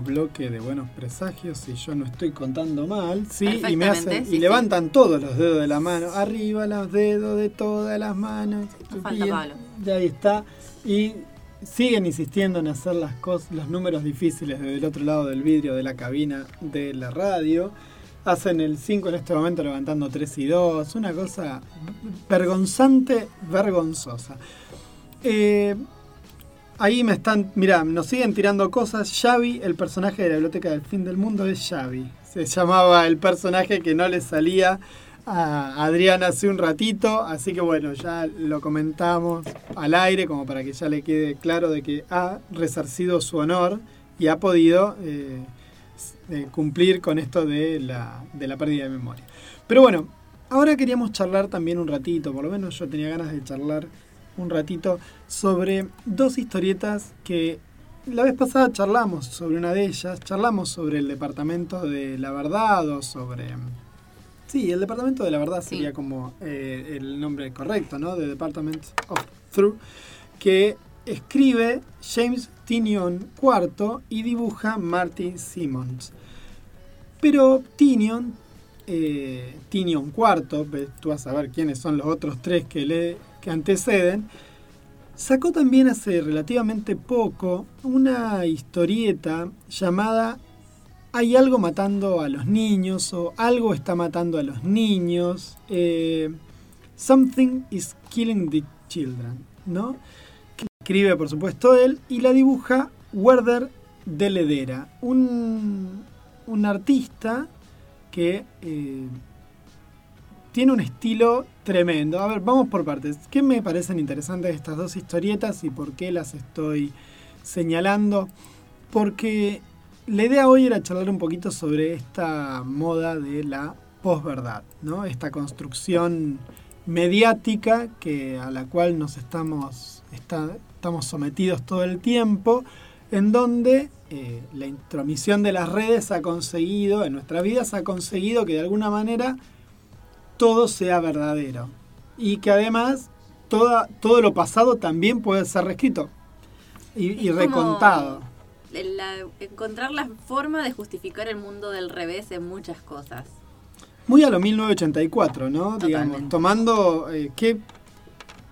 Bloque de buenos presagios, si yo no estoy contando mal, sí, y me hacen y levantan todos los dedos de la mano, arriba los dedos de todas las manos. De ahí está y siguen insistiendo en hacer las cosas, los números difíciles desde el otro lado del vidrio de la cabina de la radio. Hacen el 5 en este momento levantando 3 y 2, una cosa vergonzante, vergonzosa. Eh, Ahí me están, mira, nos siguen tirando cosas. Xavi, el personaje de la biblioteca del fin del mundo es Xavi. Se llamaba el personaje que no le salía a Adrián hace un ratito, así que bueno, ya lo comentamos al aire como para que ya le quede claro de que ha resarcido su honor y ha podido eh, eh, cumplir con esto de la, de la pérdida de memoria. Pero bueno, ahora queríamos charlar también un ratito, por lo menos yo tenía ganas de charlar un ratito sobre dos historietas que la vez pasada charlamos sobre una de ellas, charlamos sobre el departamento de la verdad o sobre... Sí, el departamento de la verdad sería como eh, el nombre correcto, ¿no? The Department of Truth, que escribe James Tinion IV y dibuja Martin Simmons. Pero Tinion, eh, Tinion IV, tú vas a ver quiénes son los otros tres que lee que anteceden, sacó también hace relativamente poco una historieta llamada Hay algo matando a los niños o Algo está matando a los niños. Eh, Something is killing the children, ¿no? Que escribe, por supuesto, él y la dibuja Werder de Ledera, un, un artista que eh, tiene un estilo tremendo. A ver, vamos por partes. ¿Qué me parecen interesantes estas dos historietas y por qué las estoy señalando? Porque la idea hoy era charlar un poquito sobre esta moda de la posverdad, ¿no? Esta construcción mediática que, a la cual nos estamos, estamos sometidos todo el tiempo, en donde eh, la intromisión de las redes ha conseguido, en nuestras vidas ha conseguido que de alguna manera todo sea verdadero. Y que además toda, todo lo pasado también puede ser reescrito y, recontado. encontrar la forma de justificar el mundo del revés en muchas cosas. Muy a lo 1984, ¿no? Digamos, tomando eh, que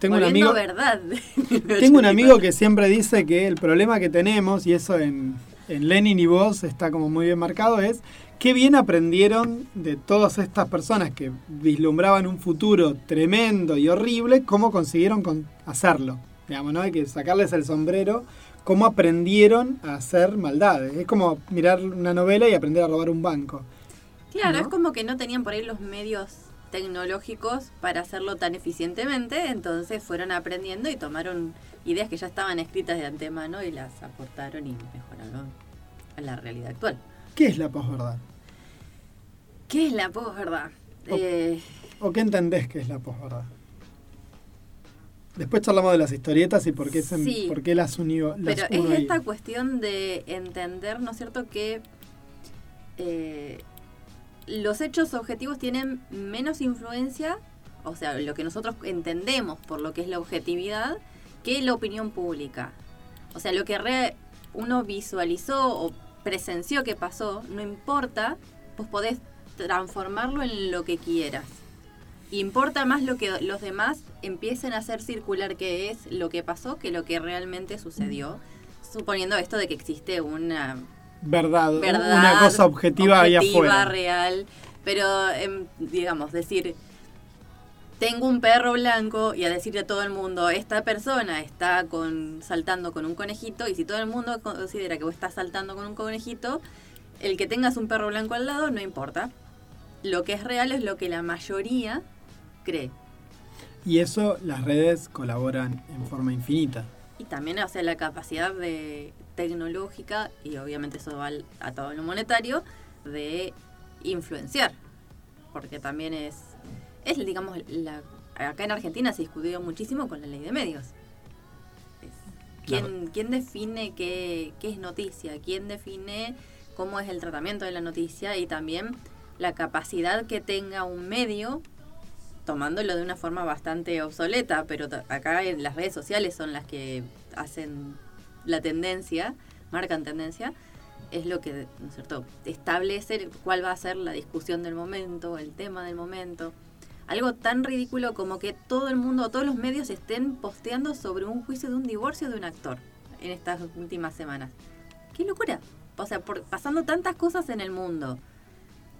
tengo un amigo verdad. tengo un amigo que siempre dice que el problema que tenemos y eso en, en Lenin y vos está como muy bien marcado es qué bien aprendieron de todas estas personas que vislumbraban un futuro tremendo y horrible, cómo consiguieron hacerlo. Digamos, ¿no? Hay que sacarles el sombrero, cómo aprendieron a hacer maldades. Es como mirar una novela y aprender a robar un banco. Claro, es como que no tenían por ahí los medios tecnológicos para hacerlo tan eficientemente, entonces fueron aprendiendo y tomaron ideas que ya estaban escritas de antemano y las aportaron y mejoraron a la realidad actual. ¿Qué es la posverdad? ¿Qué es la posverdad? O, eh, ¿O qué entendés que es la posverdad? Después charlamos de las historietas y por qué, por qué las unió. pero es esta cuestión de entender, ¿no es cierto?, que eh, los hechos objetivos tienen menos influencia, o sea, lo que nosotros entendemos por lo que es la objetividad, que la opinión pública. O sea, lo que uno visualizó o presenció que pasó, no importa, pues podés transformarlo en lo que quieras. Importa más lo que los demás empiecen a hacer circular qué es lo que pasó que lo que realmente sucedió, suponiendo esto de que existe una verdad, una cosa objetiva, ahí afuera. real, pero em, digamos, decir, tengo un perro blanco y a decirle a todo el mundo, esta persona está con, saltando con un conejito, y si todo el mundo considera que vos estás saltando con un conejito, el que tengas un perro blanco al lado no importa. Lo que es real es lo que la mayoría cree. Y eso las redes colaboran en forma infinita. Y también, o sea, la capacidad de tecnológica, y obviamente eso va a todo lo monetario, de influenciar, porque también es, es digamos, acá en Argentina se discutió muchísimo con la ley de medios. ¿Quién, ¿Quién define qué, qué es noticia? ¿Quién define cómo es el tratamiento de la noticia? Y también la capacidad que tenga un medio tomándolo de una forma bastante obsoleta, pero acá en las redes sociales son las que hacen la tendencia, marcan tendencia, es lo que, ¿no es cierto?, establece cuál va a ser la discusión del momento, el tema del momento. Algo tan ridículo como que todo el mundo, todos los medios estén posteando sobre un juicio de un divorcio de un actor en estas últimas semanas. ¡Qué locura! O sea, por, pasando tantas cosas en el mundo,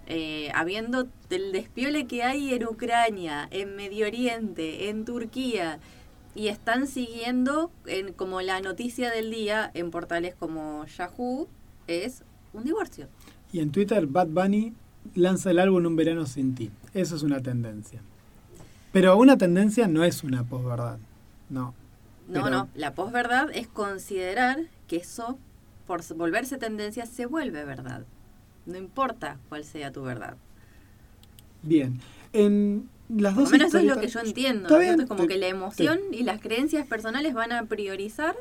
eh, habiendo el despiole que hay en Ucrania, en Medio Oriente, en Turquía, y están siguiendo en, como la noticia del día en portales como Yahoo, es un divorcio. Y en Twitter, Bad Bunny lanza el álbum Un verano sin ti. Eso es una tendencia. Pero una tendencia no es una posverdad. No. No, no. La posverdad es considerar que eso, por volverse tendencia, se vuelve verdad. No importa cuál sea tu verdad. Bien. En las dos menos eso es lo que yo entiendo. Es como que la emoción y las creencias personales van a priorizar,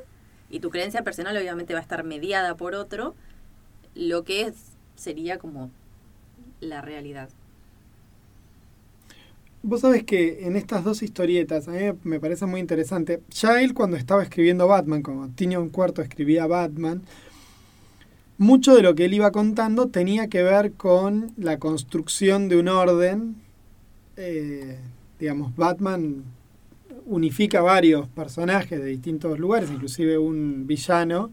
y tu creencia personal obviamente va a estar mediada por otro, lo que es, sería como la realidad. Vos sabés que en estas dos historietas, a mí me parece muy interesante, ya él cuando estaba escribiendo Batman, como tenía un cuarto escribía Batman, mucho de lo que él iba contando tenía que ver con la construcción de un orden. Eh, digamos, Batman unifica varios personajes de distintos lugares, inclusive un villano,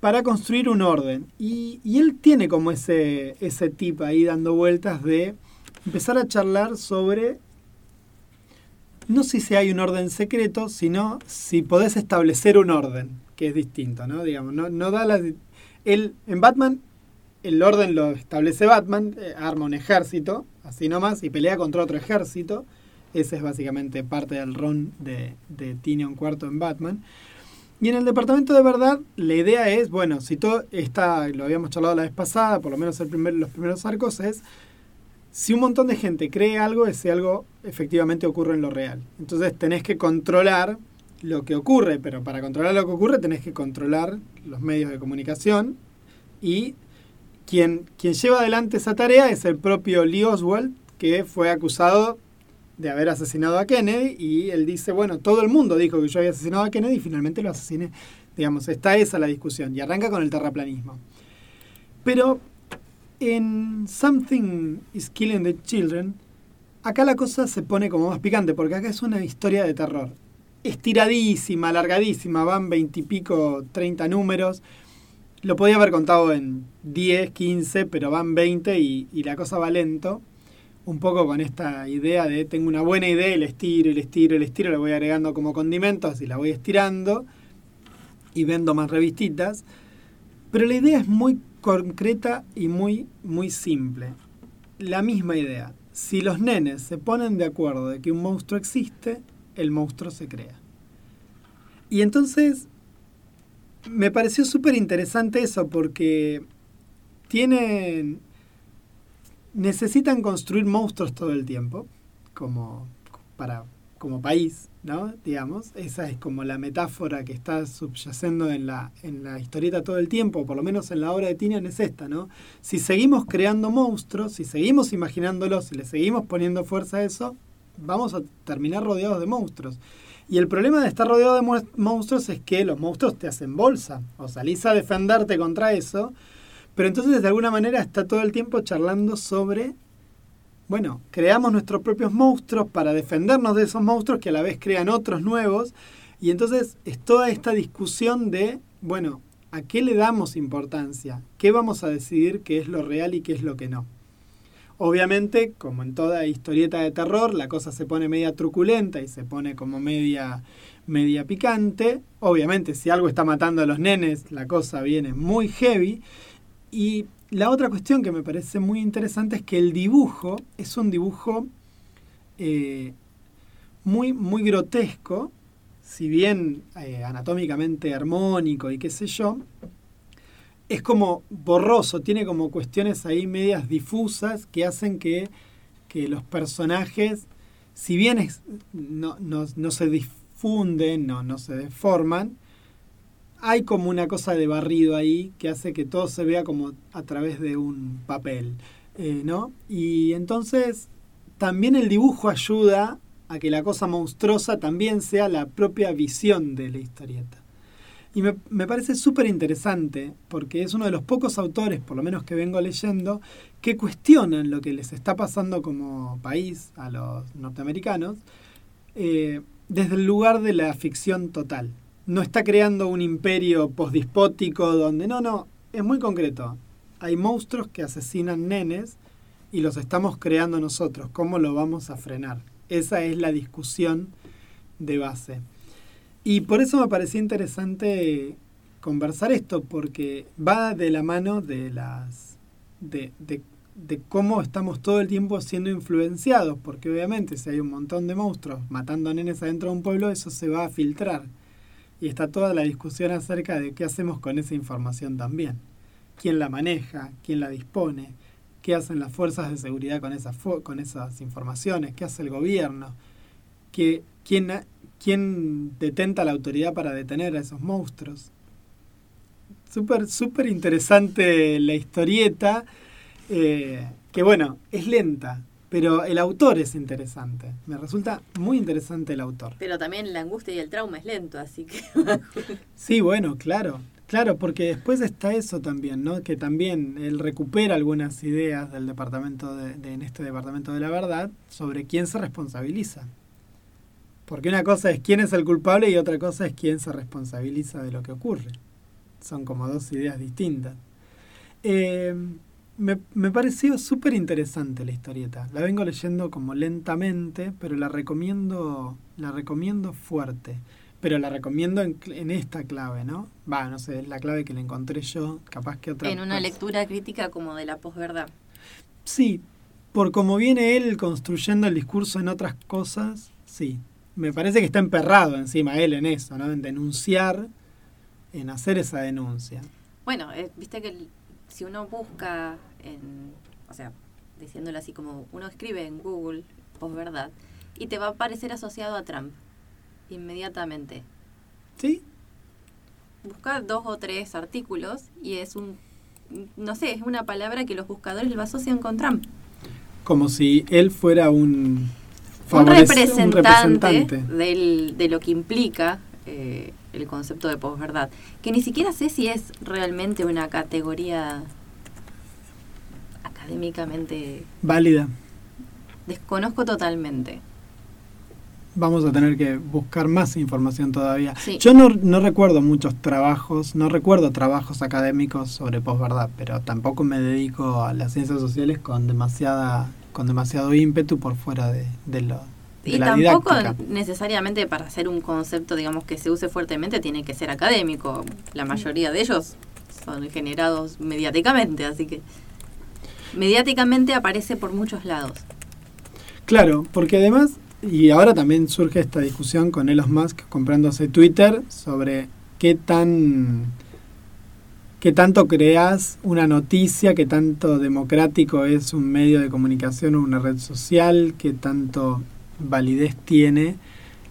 para construir un orden. Y, él tiene como ese, ese tip ahí dando vueltas de empezar a charlar sobre, no si hay un orden secreto, sino si podés establecer un orden, que es distinto, ¿no? Digamos, no, no da la, en Batman, el orden lo establece Batman, eh, arma un ejército, así nomás, y pelea contra otro ejército. Ese es básicamente parte del ron de, de Cuarto en Batman. Y en el departamento de verdad, la idea es, bueno, si todo está, lo habíamos charlado la vez pasada, por lo menos el primer, los primeros arcos, es si un montón de gente cree algo, ese algo efectivamente ocurre en lo real. Entonces tenés que controlar lo que ocurre, pero para controlar lo que ocurre tenés que controlar los medios de comunicación y quien, lleva adelante esa tarea es el propio Lee Oswald, que fue acusado de haber asesinado a Kennedy y él dice, bueno, todo el mundo dijo que yo había asesinado a Kennedy y finalmente lo asesiné. Digamos, está esa la discusión y arranca con el terraplanismo. Pero en Something is Killing the Children, acá la cosa se pone como más picante, porque acá es una historia de terror estiradísima, alargadísima, van veintipico, treinta números. Lo podía haber contado en 10, 15, pero van 20 y, la cosa va lento. Un poco con esta idea de tengo una buena idea y le estiro, y le estiro, y le estiro, le voy agregando como condimentos y la voy estirando y vendo más revistitas. Pero la idea es muy concreta y muy, muy simple. La misma idea. Si los nenes se ponen de acuerdo de que un monstruo existe, el monstruo se crea. Y entonces me pareció súper interesante eso porque tienen necesitan construir monstruos todo el tiempo como para como país, ¿no? Digamos, esa es como la metáfora que está subyacendo en la, en la historieta todo el tiempo, por lo menos en la obra de Tinian es esta, ¿no? Si seguimos creando monstruos, si seguimos imaginándolos, si le seguimos poniendo fuerza a eso, vamos a terminar rodeados de monstruos. Y el problema de estar rodeado de monstruos es que los monstruos te hacen bolsa, o salís a defenderte contra eso, pero entonces de alguna manera está todo el tiempo charlando sobre, bueno, creamos nuestros propios monstruos para defendernos de esos monstruos que a la vez crean otros nuevos, y entonces es toda esta discusión de, bueno, ¿a qué le damos importancia? ¿Qué vamos a decidir qué es lo real y qué es lo que no? Obviamente, como en toda historieta de terror, la cosa se pone media truculenta y se pone como media, media picante. Obviamente, si algo está matando a los nenes, la cosa viene muy heavy. Y la otra cuestión que me parece muy interesante es que el dibujo es un dibujo eh, muy, muy grotesco, si bien eh, anatómicamente armónico y qué sé yo, es como borroso, tiene como cuestiones ahí medias difusas que hacen que, los personajes, si bien no, no, se difunden, no, no se deforman, hay como una cosa de barrido ahí que hace que todo se vea como a través de un papel, eh, ¿no? Y entonces también el dibujo ayuda a que la cosa monstruosa también sea la propia visión de la historieta. Y me, me parece súper interesante porque es uno de los pocos autores, por lo menos que vengo leyendo, que cuestionan lo que les está pasando como país a los norteamericanos eh, desde el lugar de la ficción total. No está creando un imperio posdispótico donde no, no, es muy concreto. Hay monstruos que asesinan nenes y los estamos creando nosotros. ¿Cómo lo vamos a frenar? Esa es la discusión de base. Y por eso me parecía interesante conversar esto, porque va de la mano de las. de, de, de cómo estamos todo el tiempo siendo influenciados, porque obviamente si hay un montón de monstruos matando a nenes adentro de un pueblo, eso se va a filtrar. Y está toda la discusión acerca de qué hacemos con esa información también. ¿Quién la maneja? ¿Quién la dispone? ¿Qué hacen las fuerzas de seguridad con esas, con esas informaciones? ¿Qué hace el gobierno? ¿Qué, quién, quién detenta la autoridad para detener a esos monstruos. Súper, súper interesante la historieta, eh, que bueno, es lenta, pero el autor es interesante. Me resulta muy interesante el autor. Pero también la angustia y el trauma es lento, así que... sí, bueno, claro. Claro, porque después está eso también, ¿no? Que también él recupera algunas ideas del departamento de, en este departamento de la verdad sobre quién se responsabiliza. Porque una cosa es quién es el culpable y otra cosa es quién se responsabiliza de lo que ocurre. Son como dos ideas distintas. Eh, me, me, pareció súper interesante la historieta. La vengo leyendo como lentamente, pero la recomiendo, la recomiendo fuerte. Pero la recomiendo en, en esta clave, ¿no? Va, no sé, es la clave que le encontré yo, capaz que otra. En una lectura crítica como de la posverdad. Sí, por como viene él construyendo el discurso en otras cosas, sí, me parece que está emperrado encima él en eso, ¿no? En denunciar, en hacer esa denuncia. Bueno, eh, viste que si uno busca en, o sea, diciéndolo así como uno escribe en Google, verdad y te va a aparecer asociado a Trump inmediatamente. ¿Sí? Busca dos o tres artículos y es un, no sé, es una palabra que los buscadores lo asocian con Trump. Como si él fuera un un representante, de lo que implica eh, el concepto de posverdad, que ni siquiera sé si es realmente una categoría académicamente válida. Desconozco totalmente. Vamos a tener que buscar más información todavía. Yo no, no recuerdo muchos trabajos, no recuerdo trabajos académicos sobre posverdad, pero tampoco me dedico a las ciencias sociales con demasiada con demasiado ímpetu por fuera de, de lo y tampoco necesariamente para hacer un concepto, digamos, que se use fuertemente tiene que ser académico. La mayoría de ellos son generados mediáticamente, así que mediáticamente aparece por muchos lados. Claro, porque además, y ahora también surge esta discusión con Elon Musk comprándose Twitter sobre qué tan qué tanto creas una noticia, qué tanto democrático es un medio de comunicación o una red social, qué tanto validez tiene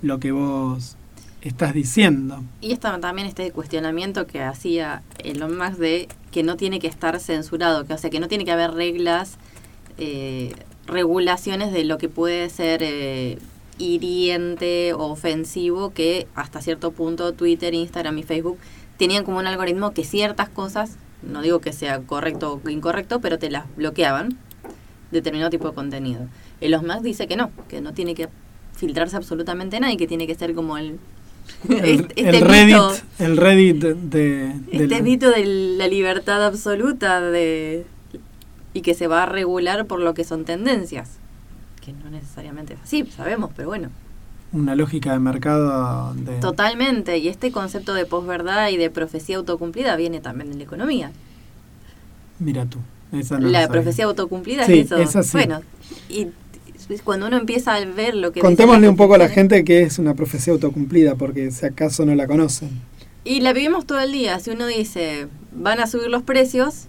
lo que vos estás diciendo. Y está también este cuestionamiento que hacía Elon Musk de que no tiene que estar censurado, que o sea que no tiene que haber reglas, eh, regulaciones de lo que puede ser eh, hiriente o ofensivo, que hasta cierto punto Twitter, Instagram y Facebook tenían como un algoritmo que ciertas cosas, no digo que sea correcto o incorrecto, pero te las bloqueaban, determinado tipo de contenido. Los Musk dice que no, que no tiene que filtrarse absolutamente nada y que tiene que ser como el el, este Reddit, el Reddit de, este mito de la libertad absoluta de y que se va a regular por lo que son tendencias que no necesariamente es así sabemos pero bueno una lógica de mercado de... totalmente y este concepto de posverdad y de profecía autocumplida viene también de la economía mira tú la profecía autocumplida es eso bueno y cuando uno empieza a ver lo que... Contémosle un poco a la gente que es una profecía autocumplida, porque si acaso no la conocen. Y la vivimos todo el día. Si uno dice, van a subir los precios,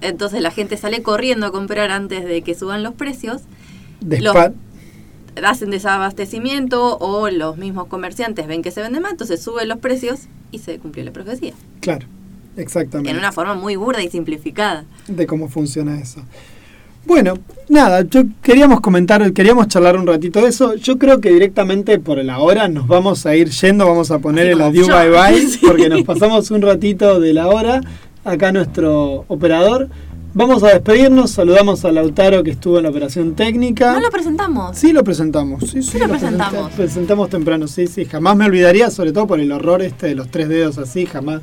entonces la gente sale corriendo a comprar antes de que suban los precios. Los hacen desabastecimiento o los mismos comerciantes ven que se vende más, entonces suben los precios y se cumplió la profecía. Claro, exactamente. En una forma muy burda y simplificada. De cómo funciona eso. Bueno, nada, yo queríamos comentar, queríamos charlar un ratito de eso. Yo creo que directamente por la hora nos vamos a ir yendo, vamos a poner el adiós bye bye, porque nos pasamos un ratito de la hora. Acá nuestro operador. Vamos a despedirnos, saludamos a Lautaro que estuvo en la operación técnica. ¿No lo presentamos? Sí, lo presentamos. Sí, sí, lo, presentamos. Presentamos temprano, sí, sí. Jamás me olvidaría, sobre todo por el horror este de los tres dedos así, jamás.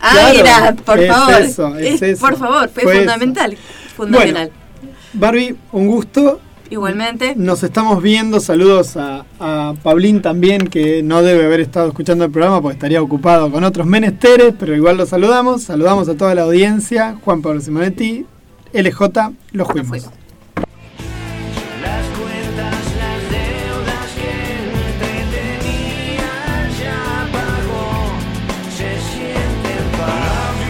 Ay, por favor. Eso, es eso. Por favor, fue, fundamental fundamental. Barbie, un gusto. Igualmente. Nos estamos viendo. Saludos a, a, Pablín también, que no debe haber estado escuchando el programa porque estaría ocupado con otros menesteres, pero igual lo saludamos. Saludamos a toda la audiencia. Juan Pablo Simonetti, LJ, los cuentas